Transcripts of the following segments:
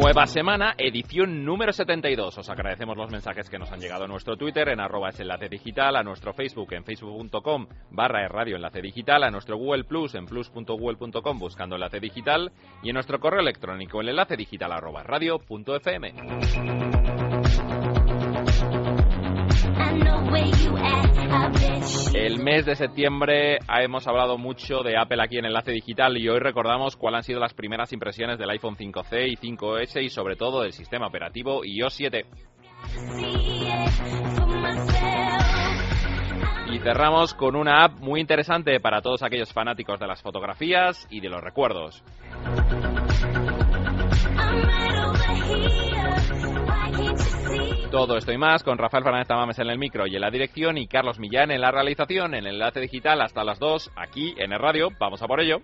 Nueva semana, edición número 72. Os agradecemos los mensajes que nos han llegado a nuestro Twitter en arroba es enlace digital, a nuestro Facebook en facebook.com barra radio enlace digital, a nuestro Google Plus en plus.google.com buscando enlace digital y en nuestro correo electrónico en enlace digital arroba radio.fm. El mes de septiembre hemos hablado mucho de Apple aquí en Enlace Digital y hoy recordamos cuáles han sido las primeras impresiones del iPhone 5C y 5S y sobre todo del sistema operativo iOS 7. Y cerramos con una app muy interesante para todos aquellos fanáticos de las fotografías y de los recuerdos. Todo esto y más con Rafael Fernández Tamames en el micro y en la dirección y Carlos Millán en la realización en el enlace digital hasta las 2 aquí en el radio. Vamos a por ello.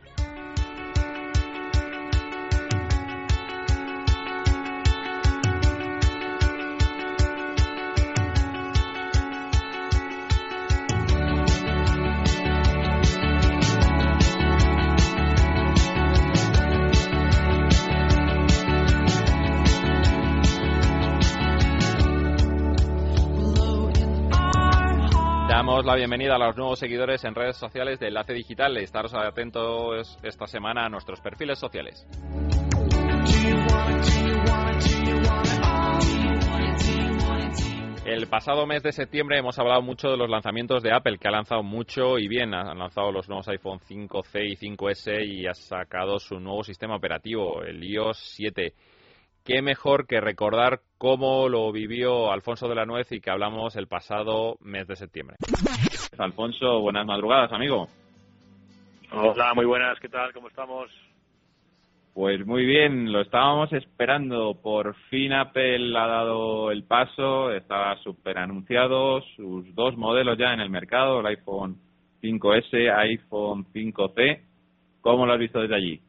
Bienvenida a los nuevos seguidores en redes sociales de Enlace Digital. Estaros atentos esta semana a nuestros perfiles sociales. El pasado mes de septiembre hemos hablado mucho de los lanzamientos de Apple, que ha lanzado mucho y bien. Han lanzado los nuevos iPhone 5C y 5S y ha sacado su nuevo sistema operativo, el iOS 7 qué mejor que recordar cómo lo vivió Alfonso de la Nuez y que hablamos el pasado mes de septiembre. Alfonso, buenas madrugadas, amigo. Hola, muy buenas, ¿qué tal? ¿Cómo estamos? Pues muy bien, lo estábamos esperando. Por fin Apple ha dado el paso, estaba súper anunciado, sus dos modelos ya en el mercado, el iPhone 5S, iPhone 5C. ¿Cómo lo has visto desde allí?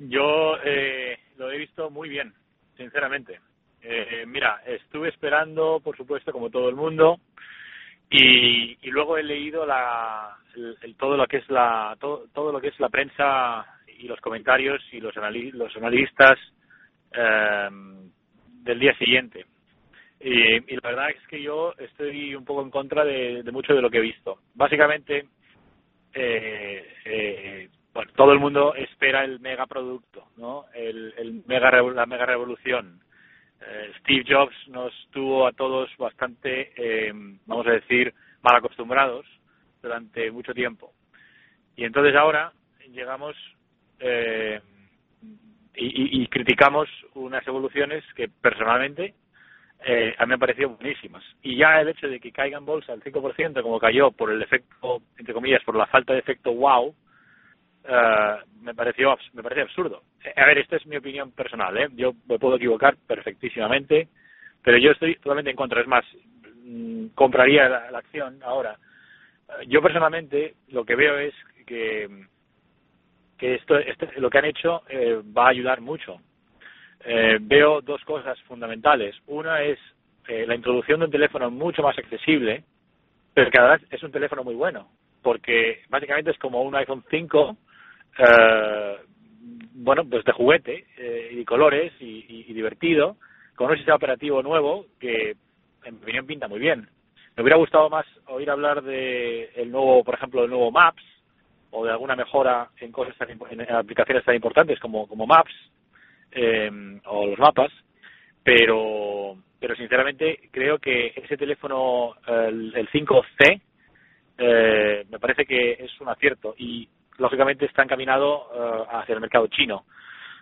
Yo eh, lo he visto muy bien sinceramente. Eh, mira, estuve esperando, por supuesto, como todo el mundo, y, y luego he leído la, el, todo lo que es la todo, todo, lo que es la prensa y los comentarios y los, los analistas eh, del día siguiente. Y, y, la verdad es que yo estoy un poco en contra de, mucho de lo que he visto. Básicamente, eh, eh, bueno, todo el mundo espera el megaproducto, ¿no? El, el mega, la mega revolución. Eh, Steve Jobs nos tuvo a todos bastante, eh, vamos a decir, mal acostumbrados durante mucho tiempo. Y entonces ahora llegamos eh, y, y, criticamos unas evoluciones que personalmente eh, a mí me han parecido buenísimas. Y ya el hecho de que caiga en bolsa el 5% como cayó por el efecto, entre comillas, por la falta de efecto wow, eh, me pareció me parece absurdo. Eh, a ver, esta es mi opinión personal, ¿eh? Yo me puedo equivocar perfectísimamente, pero yo estoy totalmente en contra. Es más, mm, compraría la, acción ahora. Eh, yo personalmente lo que veo es que que esto, este, lo que han hecho eh, va a ayudar mucho. Eh, veo dos cosas fundamentales. Una es eh, la introducción de un teléfono mucho más accesible, pero que además es un teléfono muy bueno, porque básicamente es como un iPhone 5 eh, bueno, pues de juguete eh, y colores y, y, divertido, con un sistema operativo nuevo que, en mi opinión, pinta muy bien. Me hubiera gustado más oír hablar de el nuevo, por ejemplo, el nuevo Maps o de alguna mejora en cosas tan, en aplicaciones tan importantes como, como Maps eh, o los mapas, pero pero sinceramente creo que ese teléfono, el, el 5C, eh, me parece que es un acierto y lógicamente está encaminado uh, hacia el mercado chino.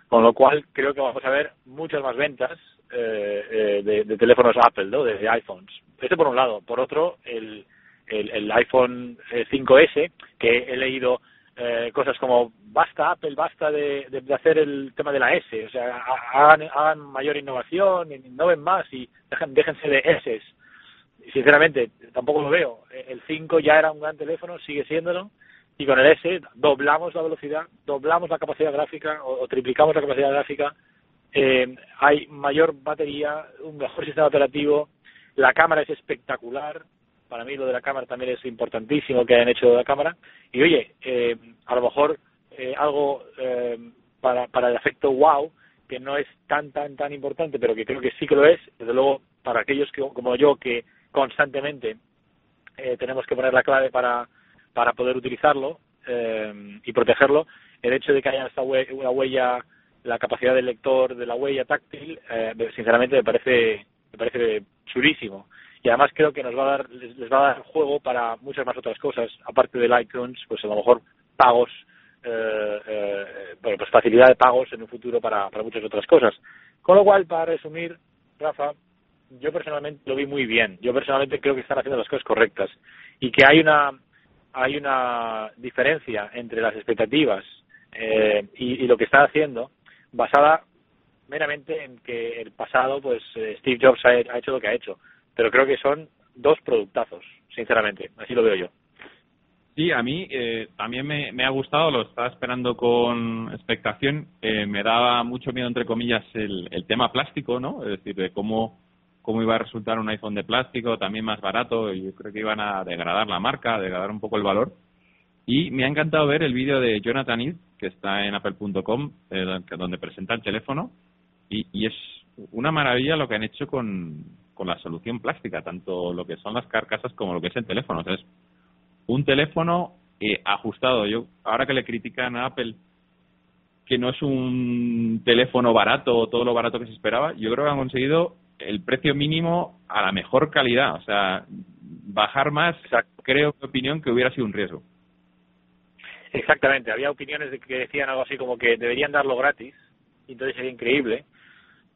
Con lo cual creo que vamos a ver muchas más ventas eh, eh, de, de, teléfonos Apple, ¿no? de, iPhones. Este por un lado. Por otro, el, iPhone 5S, que he leído eh, cosas como basta Apple, basta de, de, de, hacer el tema de la S, o sea, hagan, hagan mayor innovación, innoven más y dejen, déjense de S. Sinceramente, tampoco lo veo. El 5 ya era un gran teléfono, sigue siéndolo, y con el S doblamos la velocidad, doblamos la capacidad gráfica o, triplicamos la capacidad gráfica, eh, hay mayor batería, un mejor sistema operativo, la cámara es espectacular, para mí lo de la cámara también es importantísimo que hayan hecho de la cámara, y oye, eh, a lo mejor eh, algo eh, para, para el efecto wow, que no es tan, tan, tan importante, pero que creo que sí que lo es, desde luego para aquellos que, como yo que constantemente eh, tenemos que poner la clave para, para poder utilizarlo eh, y protegerlo, el hecho de que haya esta una huella, la capacidad del lector de la huella táctil, eh, sinceramente me parece, me parece chulísimo. Y además creo que nos va a dar, les, va a dar juego para muchas más otras cosas, aparte del iTunes, pues a lo mejor pagos, eh, eh, bueno, pues facilidad de pagos en un futuro para, para muchas otras cosas. Con lo cual, para resumir, Rafa, yo personalmente lo vi muy bien. Yo personalmente creo que están haciendo las cosas correctas y que hay una hay una diferencia entre las expectativas eh, y, lo que están haciendo basada meramente en que el pasado pues eh, Steve Jobs ha, hecho lo que ha hecho pero creo que son dos productazos sinceramente así lo veo yo Sí, a mí eh, también me, me, ha gustado, lo estaba esperando con expectación. Eh, me daba mucho miedo, entre comillas, el, el tema plástico, ¿no? Es decir, de cómo cómo iba a resultar un iPhone de plástico, también más barato, yo creo que iban a degradar la marca, degradar un poco el valor. Y me ha encantado ver el vídeo de Jonathan Ive, que está en apple.com, eh, donde presenta el teléfono, y, y, es una maravilla lo que han hecho con, con la solución plástica, tanto lo que son las carcasas como lo que es el teléfono. es un teléfono eh, ajustado. Yo Ahora que le critican a Apple que no es un teléfono barato o todo lo barato que se esperaba, yo creo que han conseguido el precio mínimo a la mejor calidad. O sea, bajar más, creo, mi opinión, que hubiera sido un riesgo. Exactamente. Había opiniones de que decían algo así como que deberían darlo gratis, y entonces sería increíble.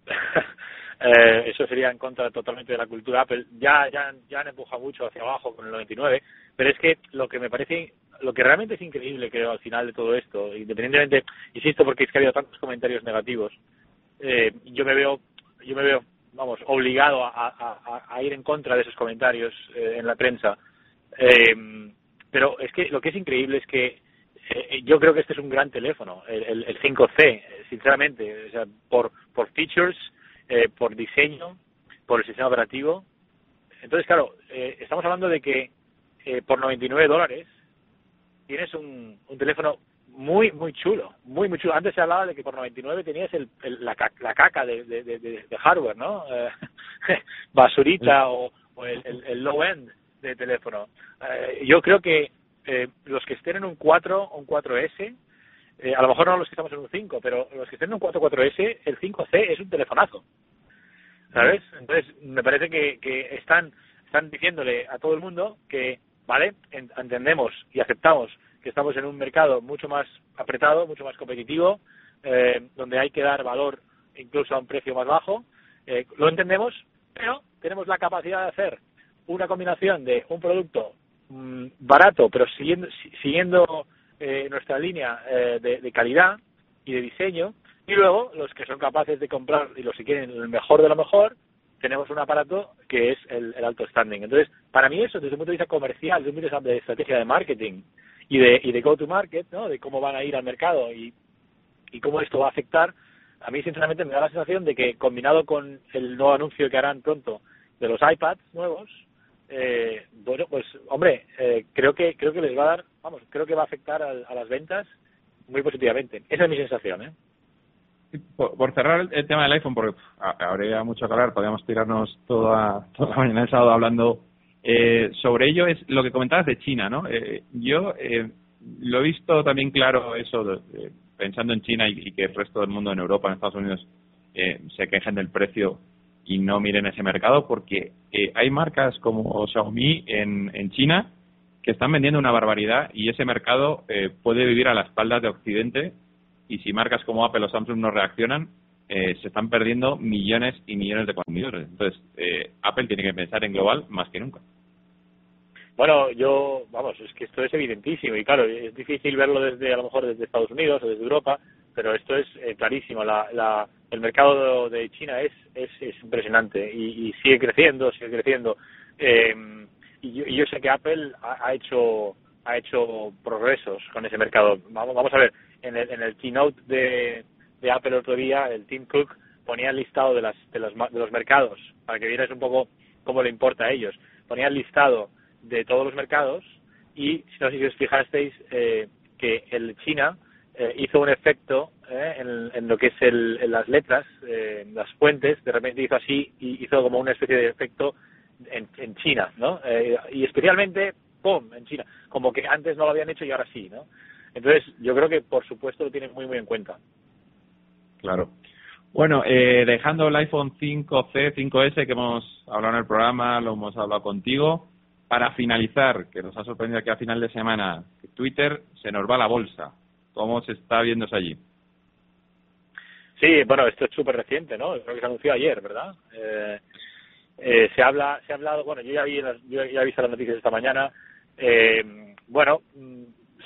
eh, eso sería en contra totalmente de la cultura Apple. Ya, ya, ya han empujado mucho hacia abajo con el 99, pero es que lo que me parece, lo que realmente es increíble, creo, al final de todo esto, independientemente, insisto, porque es que ha habido tantos comentarios negativos, eh, yo me veo, yo me veo vamos, obligado a, ir en contra de esos comentarios eh, en la prensa. Eh, pero es que lo que es increíble es que eh, yo creo que este es un gran teléfono, el, el, 5C, sinceramente, o sea, por, por features, por diseño, por el sistema operativo. Entonces, claro, estamos hablando de que por 99 dólares tienes un, un teléfono muy, muy chulo, muy, muy chulo. Antes se hablaba de que por 99 tenías el, la, la, caca de, de, de, hardware, ¿no? Eh, basurita o, el, el, low end de teléfono. Eh, yo creo que eh, los que estén en un 4 o un 4S, a lo mejor no los que estamos en un 5, pero los que estén en un 4 4S, el 5C es un telefonazo. ¿Sabes? Entonces, me parece que, que están, están diciéndole a todo el mundo que, vale, entendemos y aceptamos estamos en un mercado mucho más apretado, mucho más competitivo, eh, donde hay que dar valor incluso a un precio más bajo. Eh, lo entendemos, pero tenemos la capacidad de hacer una combinación de un producto mm, barato, pero siguiendo, siguiendo eh, nuestra línea de, calidad y de diseño, y luego los que son capaces de comprar y los que quieren el mejor de lo mejor, tenemos un aparato que es el, alto standing. Entonces, para mí eso, desde un punto de vista comercial, desde un punto de vista de estrategia de marketing, y de, y de go to market, ¿no? de cómo van a ir al mercado y, y cómo esto va a afectar, a mí sinceramente me da la sensación de que combinado con el nuevo anuncio que harán pronto de los iPads nuevos, eh, bueno, pues hombre, eh, creo que creo que les va a dar, vamos, creo que va a afectar a, las ventas muy positivamente. Esa es mi sensación, ¿eh? Por, cerrar el, tema del iPhone, porque habría mucho que hablar, podríamos tirarnos toda, toda la mañana el sábado hablando eh, sobre ello es lo que comentabas de China, ¿no? Eh, yo eh, lo he visto también claro eso, pensando en China y, que el resto del mundo en Europa, en Estados Unidos, eh, se quejen del precio y no miren ese mercado porque hay marcas como Xiaomi en, China que están vendiendo una barbaridad y ese mercado puede vivir a la espalda de Occidente y si marcas como Apple o Samsung no reaccionan, se están perdiendo millones y millones de consumidores. Entonces, Apple tiene que pensar en global más que nunca. Bueno, yo, vamos, es que esto es evidentísimo y claro, es difícil verlo desde, a lo mejor desde Estados Unidos o desde Europa, pero esto es eh, clarísimo. La, la, el mercado de China es, es, es impresionante y, y, sigue creciendo, sigue creciendo. Eh, y, yo, yo, sé que Apple ha, hecho ha hecho progresos con ese mercado. Vamos, vamos a ver, en el, en el keynote de, Apple otro día, el Tim Cook ponía el listado de, las, de, los, de los mercados, para que vieras un poco cómo le importa a ellos. Ponía el listado de todos los mercados y, no si os fijasteis, eh, que el China eh, hizo un efecto eh, en, en, lo que es el, en las letras, eh, las fuentes, de repente hizo así y hizo como una especie de efecto en, en China, ¿no? Eh, y especialmente, ¡pum!, en China, como que antes no lo habían hecho y ahora sí, ¿no? Entonces, yo creo que por supuesto lo tienen muy, muy en cuenta. Claro. Bueno, eh, dejando el iPhone 5C, 5S que hemos hablado en el programa, lo hemos hablado contigo, para finalizar, que nos ha sorprendido aquí a final de semana, que Twitter se nos va a la bolsa. ¿Cómo se está viendo eso allí? Sí, bueno, esto es súper reciente, ¿no? Creo que se anunció ayer, ¿verdad? Eh, eh, se habla, se ha hablado, bueno, yo ya vi, las, yo ya he visto las noticias esta mañana. Eh, bueno, mm,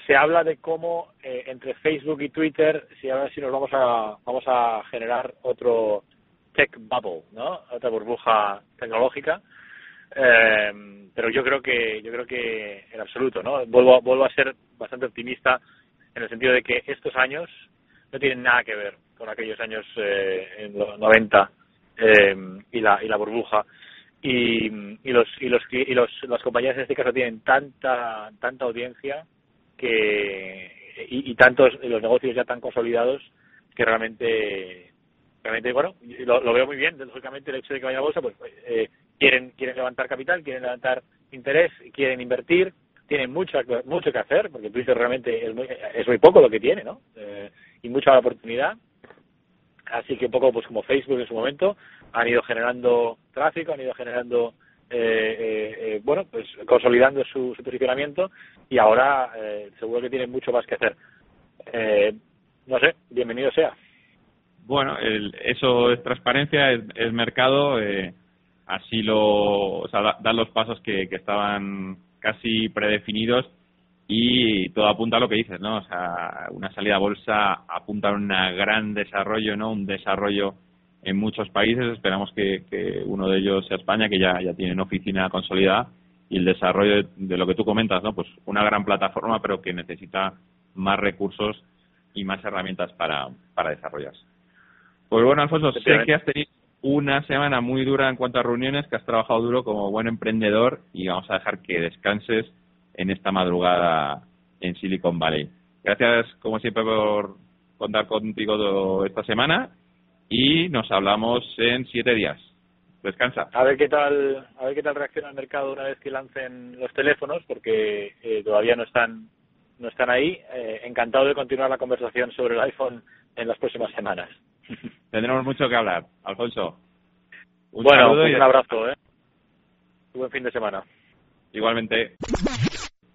se habla de cómo eh, entre Facebook y Twitter, si a ver si nos vamos a vamos a generar otro tech bubble, ¿no? Otra burbuja tecnológica. Eh, pero yo creo que yo creo que en absoluto, ¿no? Vuelvo vuelvo a ser bastante optimista en el sentido de que estos años no tienen nada que ver con aquellos años eh, en los 90 eh, y la y la burbuja y, y los y los y los las compañías en este caso tienen tanta tanta audiencia que y, y tantos los negocios ya tan consolidados que realmente realmente bueno lo, lo veo muy bien lógicamente el hecho de que vaya a bolsa pues eh, quieren quieren levantar capital quieren levantar interés quieren invertir tienen mucho mucho que hacer porque Twitter realmente es muy, es muy poco lo que tiene no eh, y mucha oportunidad. Así que un poco pues como Facebook en su momento han ido generando tráfico han ido generando eh, eh, eh, bueno pues consolidando su, su posicionamiento y ahora eh, seguro que tienen mucho más que hacer. Eh, no sé bienvenido sea bueno el, eso es transparencia es, es mercado eh, así lo o sea, da, dan los pasos que, estaban casi predefinidos y todo apunta a lo que dices, ¿no? O sea, una salida a bolsa apunta a un gran desarrollo, ¿no? Un desarrollo en muchos países. Esperamos que, que uno de ellos sea España, que ya, ya tienen oficina consolidada y el desarrollo de, de, lo que tú comentas, ¿no? Pues una gran plataforma, pero que necesita más recursos y más herramientas para, para desarrollarse. Pues bueno, Alfonso, sé que has tenido una semana muy dura en cuanto a reuniones, que has trabajado duro como buen emprendedor y vamos a dejar que descanses en esta madrugada en Silicon Valley. Gracias, como siempre, por contar contigo esta semana y nos hablamos en siete días. Descansa. A ver qué tal, a ver qué tal reacciona el mercado una vez que lancen los teléfonos, porque eh, todavía no están, no están ahí. Eh, encantado de continuar la conversación sobre el iPhone en las próximas semanas. Tendremos mucho que hablar, Alfonso. Un bueno, un abrazo, ¿eh? Buen fin de semana. Igualmente.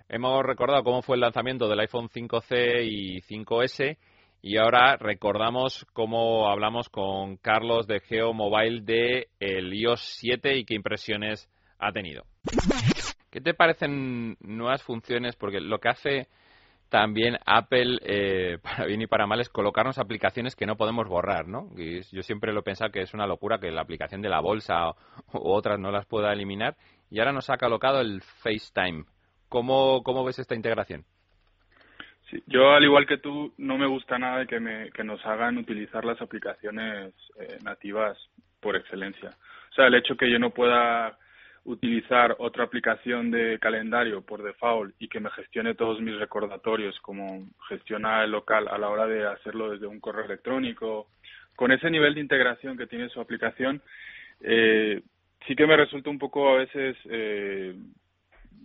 Hemos recordado cómo fue el lanzamiento del iPhone 5C y 5S y ahora recordamos cómo hablamos con Carlos de Geo Mobile de el iOS 7 y qué impresiones ha tenido. ¿Qué te parecen nuevas funciones? Porque lo que hace también Apple, eh, para bien y para mal, es colocarnos aplicaciones que no podemos borrar, ¿no? Y yo siempre lo he pensado que es una locura que la aplicación de la bolsa o, otras no las pueda eliminar. Y ahora nos ha colocado el FaceTime. ¿Cómo, cómo ves esta integración? Yo, al igual que tú, no me gusta nada de que, me, que nos hagan utilizar las aplicaciones eh, nativas por excelencia. O sea, el hecho que yo no pueda utilizar otra aplicación de calendario por default y que me gestione todos mis recordatorios como gestiona el local a la hora de hacerlo desde un correo electrónico, con ese nivel de integración que tiene su aplicación, eh, sí que me resulta un poco a veces eh,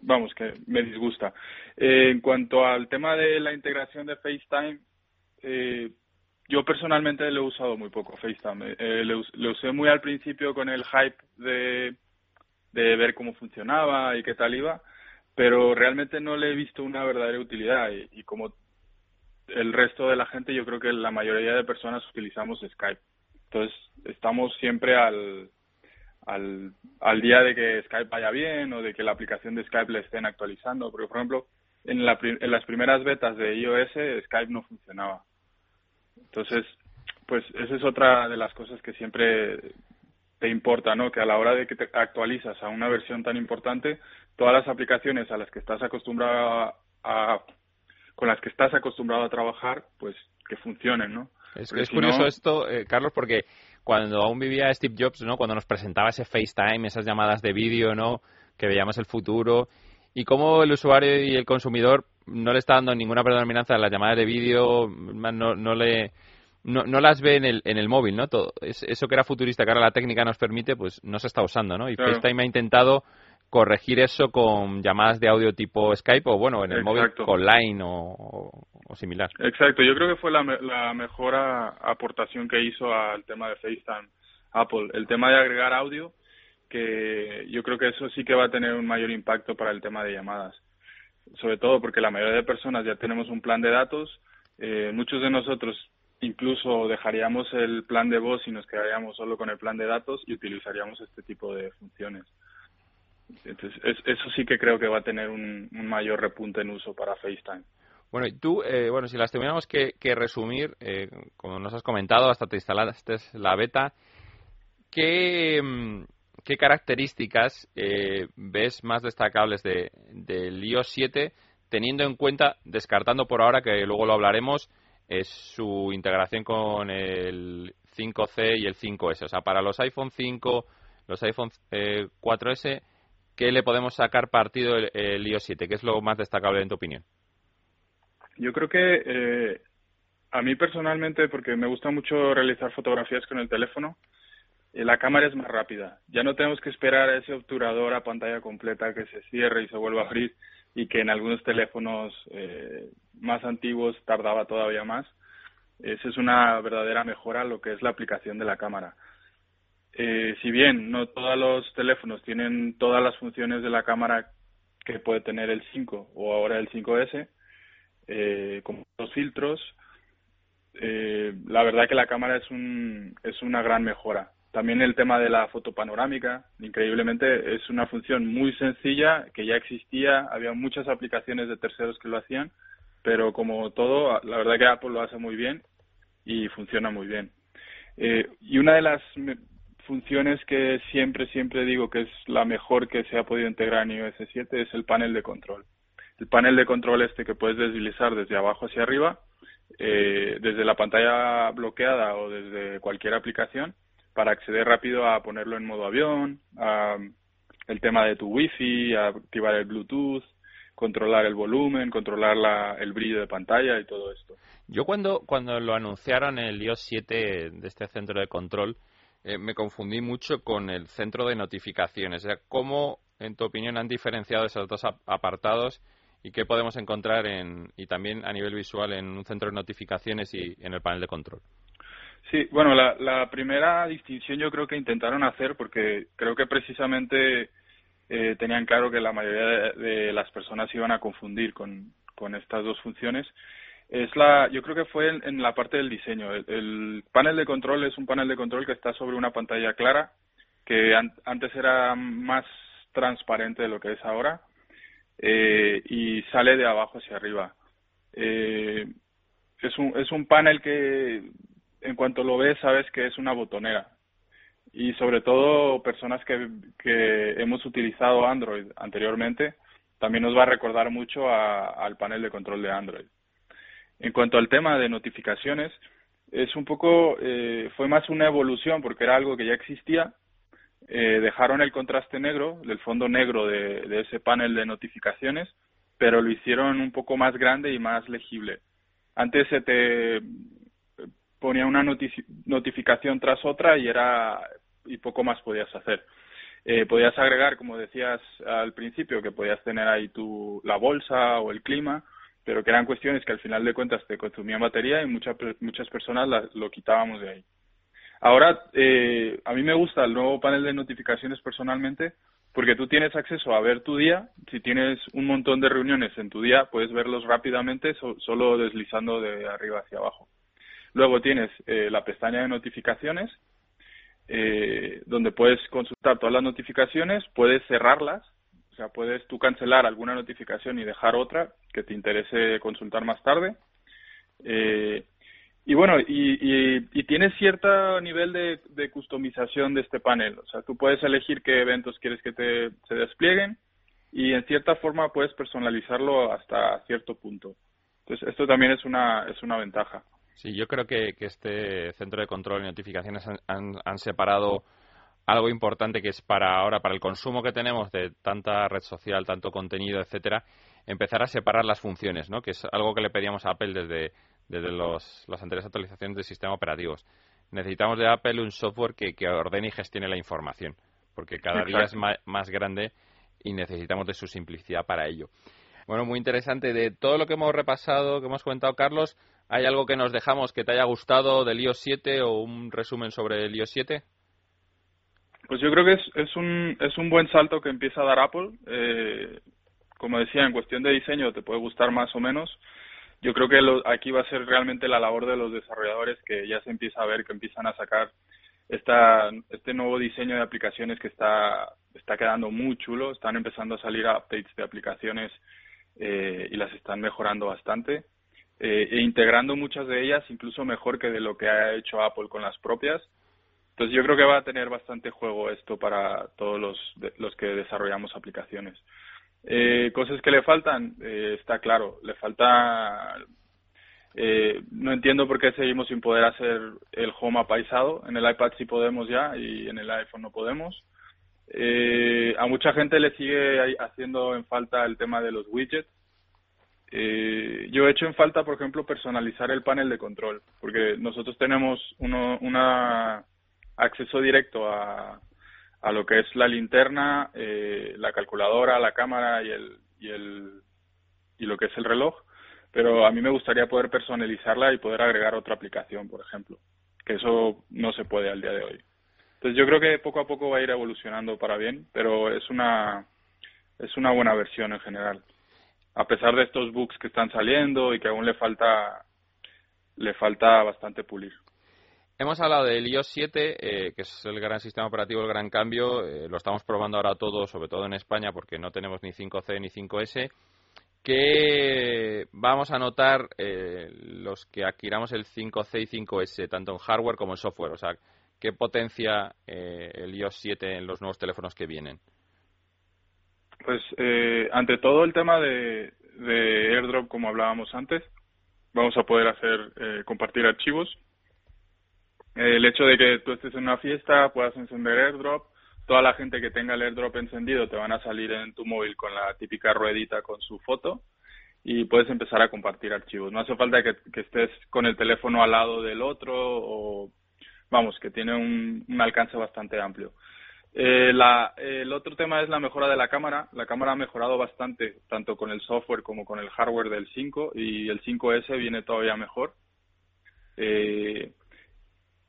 vamos, que me disgusta. Eh, en cuanto al tema de la integración de FaceTime, eh, yo personalmente lo he usado muy poco, FaceTime. Eh, lo, lo, usé muy al principio con el hype de, de ver cómo funcionaba y qué tal iba, pero realmente no le he visto una verdadera utilidad y, como el resto de la gente, yo creo que la mayoría de personas utilizamos Skype. Entonces, estamos siempre al, al, al día de que Skype vaya bien o de que la aplicación de Skype le estén actualizando. Porque, por ejemplo, en, la, en las primeras betas de iOS Skype no funcionaba. Entonces, pues esa es otra de las cosas que siempre te importa, ¿no? Que a la hora de que te actualizas a una versión tan importante, todas las aplicaciones a las que estás acostumbrado con las que estás acostumbrado a trabajar, pues que funcionen, ¿no? Es, curioso esto, eh, Carlos, porque cuando aún vivía Steve Jobs, ¿no? Cuando nos presentaba ese FaceTime, esas llamadas de vídeo, ¿no? Que veíamos el futuro y cómo el usuario y el consumidor no le está dando ninguna predominancia a las llamadas de vídeo, no, no le no, no las ve en el, en el móvil, ¿no? Todo, eso que era futurista, que ahora la técnica nos permite, pues no se está usando, ¿no? Y FaceTime ha intentado corregir eso con llamadas de audio tipo Skype o, bueno, en el móvil con Line o, similar. Exacto, yo creo que fue la, la mejor aportación que hizo al tema de FaceTime Apple, el tema de agregar audio, que yo creo que eso sí que va a tener un mayor impacto para el tema de llamadas. Sobre todo porque la mayoría de personas ya tenemos un plan de datos, eh, muchos de nosotros incluso dejaríamos el plan de voz y nos quedaríamos solo con el plan de datos y utilizaríamos este tipo de funciones. Entonces, eso sí que creo que va a tener un, mayor repunte en uso para FaceTime. Bueno, y tú, eh, bueno, si las tuviéramos que, resumir, eh, como nos has comentado, hasta te instalaste la beta, ¿qué, mm, qué características eh, ves más destacables de, del iOS 7, teniendo en cuenta, descartando por ahora, que luego lo hablaremos, es su integración con el 5C y el 5S? O sea, para los iPhone 5, los iPhone 4S, ¿qué le podemos sacar partido el, iOS 7? ¿Qué es lo más destacable en tu opinión? Yo creo que eh, a mí personalmente, porque me gusta mucho realizar fotografías con el teléfono, eh, la cámara es más rápida. Ya no tenemos que esperar a ese obturador a pantalla completa que se cierre y se vuelva a abrir y que en algunos teléfonos eh, más antiguos tardaba todavía más. Esa es una verdadera mejora lo que es la aplicación de la cámara. Eh, si bien no todos los teléfonos tienen todas las funciones de la cámara que puede tener el 5 o ahora el 5S, eh, como los filtros, eh, la verdad que la cámara es, un, es una gran mejora. También el tema de la foto panorámica, increíblemente, es una función muy sencilla que ya existía, había muchas aplicaciones de terceros que lo hacían, pero como todo, la verdad que Apple lo hace muy bien y funciona muy bien. Eh, y una de las funciones que siempre, siempre digo que es la mejor que se ha podido integrar en iOS 7 es el panel de control. El panel de control este que puedes deslizar desde abajo hacia arriba, eh, desde la pantalla bloqueada o desde cualquier aplicación, para acceder rápido a ponerlo en modo avión, a el tema de tu wifi, a activar el Bluetooth, controlar el volumen, controlar la, el brillo de pantalla y todo esto. Yo cuando, cuando lo anunciaron el iOS 7 de este centro de control, eh, me confundí mucho con el centro de notificaciones. O sea, ¿Cómo, en tu opinión, han diferenciado esos dos apartados y qué podemos encontrar en, y también a nivel visual en un centro de notificaciones y en el panel de control? Sí, bueno, la, primera distinción yo creo que intentaron hacer porque creo que precisamente eh, tenían claro que la mayoría de, las personas iban a confundir con, con estas dos funciones es la, yo creo que fue en, la parte del diseño. El, panel de control es un panel de control que está sobre una pantalla clara, que antes era más transparente de lo que es ahora, eh, y sale de abajo hacia arriba. Eh, es, un, es un panel que en cuanto lo ves sabes que es una botonera. Y sobre todo personas que, que hemos utilizado Android anteriormente, también nos va a recordar mucho al panel de control de Android. En cuanto al tema de notificaciones, es un poco, eh, fue más una evolución porque era algo que ya existía. Eh, dejaron el contraste negro, el fondo negro de, ese panel de notificaciones, pero lo hicieron un poco más grande y más legible. Antes se te ponía una notificación tras otra y era y poco más podías hacer. Eh, podías agregar, como decías al principio, que podías tener ahí tu la bolsa o el clima pero que eran cuestiones que al final de cuentas te consumían batería y muchas muchas personas lo quitábamos de ahí. Ahora, eh, a mí me gusta el nuevo panel de notificaciones personalmente porque tú tienes acceso a ver tu día. Si tienes un montón de reuniones en tu día, puedes verlos rápidamente solo deslizando de arriba hacia abajo. Luego tienes eh, la pestaña de notificaciones, eh, donde puedes consultar todas las notificaciones, puedes cerrarlas sea, puedes tú cancelar alguna notificación y dejar otra que te interese consultar más tarde. Eh, y bueno, y, y, tienes cierto nivel de, customización de este panel. O sea, tú puedes elegir qué eventos quieres que te, se desplieguen y en cierta forma puedes personalizarlo hasta cierto punto. Entonces, esto también es una, es una ventaja. Sí, yo creo que, este centro de control y notificaciones han, han, separado algo importante que es para ahora, para el consumo que tenemos de tanta red social, tanto contenido, etcétera, empezar a separar las funciones, ¿no? Que es algo que le pedíamos a Apple desde, desde los, las anteriores actualizaciones de sistema operativos. Necesitamos de Apple un software que, que ordene y gestione la información, porque cada día es más grande y necesitamos de su simplicidad para ello. Bueno, muy interesante. De todo lo que hemos repasado, que hemos comentado, Carlos, ¿hay algo que nos dejamos que te haya gustado del iOS 7 o un resumen sobre el iOS 7? Pues yo creo que es, un, es un buen salto que empieza a dar Apple. Eh, como decía, en cuestión de diseño te puede gustar más o menos. Yo creo que aquí va a ser realmente la labor de los desarrolladores que ya se empieza a ver que empiezan a sacar esta, este nuevo diseño de aplicaciones que está, está quedando muy chulo. Están empezando a salir updates de aplicaciones eh, y las están mejorando bastante. Eh, e integrando muchas de ellas incluso mejor que de lo que ha hecho Apple con las propias. Entonces yo creo que va a tener bastante juego esto para todos los, los que desarrollamos aplicaciones. Eh, cosas que le faltan, eh, está claro, le falta eh, no entiendo por qué seguimos sin poder hacer el home apaisado. En el iPad sí podemos ya y en el iPhone no podemos. Eh, a mucha gente le sigue haciendo en falta el tema de los widgets. Eh, yo he hecho en falta, por ejemplo, personalizar el panel de control, porque nosotros tenemos uno, una acceso directo a, a lo que es la linterna, eh, la calculadora, la cámara y el, y el y lo que es el reloj pero a mí me gustaría poder personalizarla y poder agregar otra aplicación, por ejemplo, que eso no se puede al día de hoy. Entonces yo creo que poco a poco va a ir evolucionando para bien, pero es una es una buena versión en general. A pesar de estos bugs que están saliendo y que aún le falta le falta bastante pulir. Hemos hablado del iOS 7, eh, que es el gran sistema operativo, el gran cambio. Eh, lo estamos probando ahora todo, sobre todo en España, porque no tenemos ni 5C ni 5S. ¿Qué vamos a notar eh, los que adquiramos el 5C y 5S, tanto en hardware como en software? O sea, ¿qué potencia eh, el iOS 7 en los nuevos teléfonos que vienen? Pues eh, ante todo el tema de, de, AirDrop, como hablábamos antes, vamos a poder hacer compartir archivos. El hecho de que tú estés en una fiesta, puedas encender AirDrop, toda la gente que tenga el airdrop encendido te van a salir en tu móvil con la típica ruedita con su foto y puedes empezar a compartir archivos. No hace falta que, estés con el teléfono al lado del otro o, vamos, que tiene un, alcance bastante amplio. Eh, la, el otro tema es la mejora de la cámara. La cámara ha mejorado bastante, tanto con el software como con el hardware del 5 y el 5S viene todavía mejor. Eh,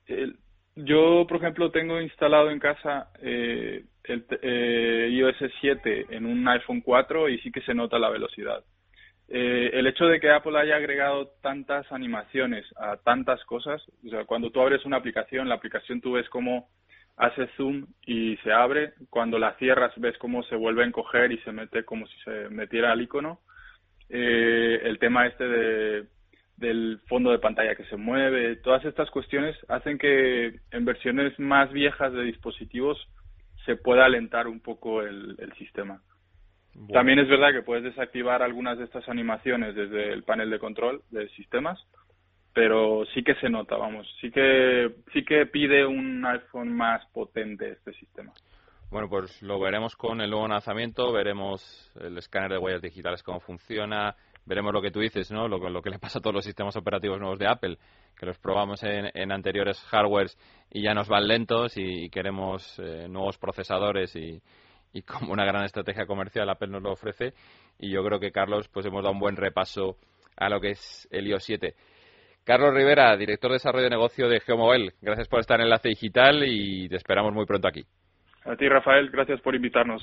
el, yo, por ejemplo, tengo instalado en casa eh, el eh, iOS 7 en un iPhone 4 y sí que se nota la velocidad. Eh, el hecho de que Apple haya agregado tantas animaciones a tantas cosas, o sea, cuando tú abres una aplicación, la aplicación tú ves cómo hace zoom y se abre, cuando la cierras ves cómo se vuelve a encoger y se mete como si se metiera al icono. Eh, el tema este de del fondo de pantalla que se mueve, todas estas cuestiones hacen que en versiones más viejas de dispositivos se pueda alentar un poco el, sistema. También es verdad que puedes desactivar algunas de estas animaciones desde el panel de control de sistemas, pero sí que se nota, vamos, sí que sí que pide un iPhone más potente este sistema. Bueno, pues lo veremos con el nuevo lanzamiento, veremos el escáner de huellas digitales cómo funciona, veremos lo que tú dices, ¿no? Lo, lo, que le pasa a todos los sistemas operativos nuevos de Apple, que los probamos en, anteriores hardwares y ya nos van lentos y, queremos eh, nuevos procesadores y, y, como una gran estrategia comercial Apple nos lo ofrece. Y yo creo que, Carlos, pues hemos dado un buen repaso a lo que es el iOS 7. Carlos Rivera, director de desarrollo de negocio de Geomobile, gracias por estar en Enlace Digital y te esperamos muy pronto aquí. A ti, Rafael, gracias por invitarnos.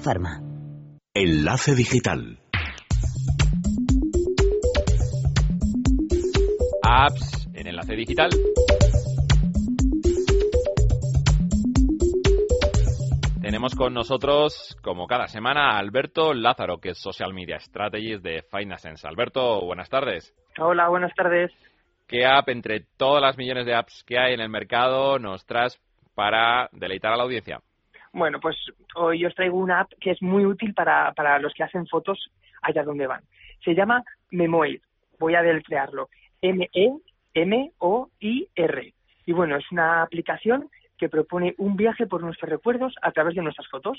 Pharma. Enlace digital. Apps en Enlace digital. Tenemos con nosotros, como cada semana, a Alberto Lázaro, que es Social Media Strategist de Finasense. Alberto, buenas tardes. Hola, buenas tardes. ¿Qué app, entre todas las millones de apps que hay en el mercado, nos traes para deleitar a la audiencia? Bueno, pues hoy os traigo una app que es muy útil para, para los que hacen fotos allá donde van. Se llama Memoir. Voy a deletrearlo. M-E-M-O-I-R. Y bueno, es una aplicación que propone un viaje por nuestros recuerdos a través de nuestras fotos.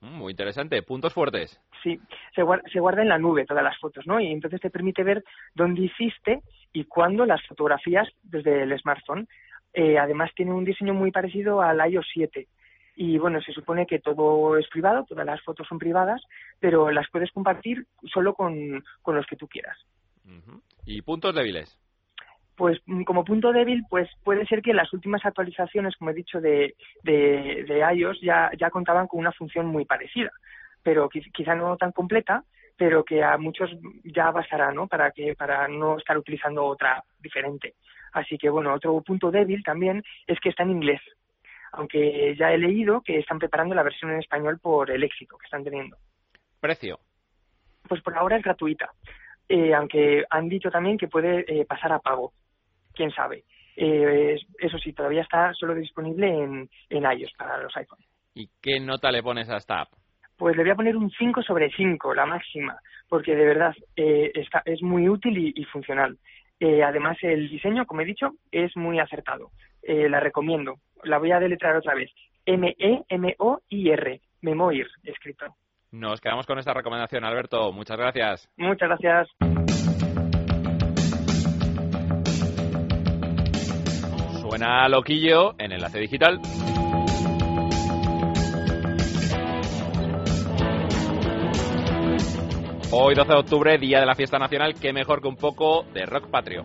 Mm, muy interesante. ¿Puntos fuertes? Sí, se guarda, se guarda en la nube todas las fotos, ¿no? Y entonces te permite ver dónde hiciste y cuándo las fotografías desde el smartphone. Eh, además tiene un diseño muy parecido al iOS 7 y bueno, se supone que todo es privado, todas las fotos son privadas, pero las puedes compartir solo con, con los que tú quieras. ¿Y puntos débiles? Pues mm, como punto débil, pues puede ser que las últimas actualizaciones, como he dicho, de, de, de iOS ya, ya contaban con una función muy parecida, pero quizá no tan completa, pero que a muchos ya bastará, ¿no? Para que para no estar utilizando otra diferente. Así que bueno, otro punto débil también es que está en inglés aunque ya he leído que están preparando la versión en español por el éxito que están teniendo. ¿Precio? Pues por ahora es gratuita, eh, aunque han dicho también que puede eh, pasar a pago, quién sabe. Eh, eso sí, todavía está solo disponible en, en iOS para los iPhones. ¿Y qué nota le pones a esta app? Pues le voy a poner un 5 sobre 5, la máxima, porque de verdad está, es muy útil y, y funcional. además, el diseño, como he dicho, es muy acertado. la recomiendo la voy a deletrar otra vez. M-E-M-O-I-R. Memoir, escrito. Nos quedamos con esta recomendación, Alberto. Muchas gracias. Muchas gracias. Suena loquillo en Enlace Digital. Hoy 12 de octubre, día de la fiesta nacional, qué mejor que un poco de rock patrio.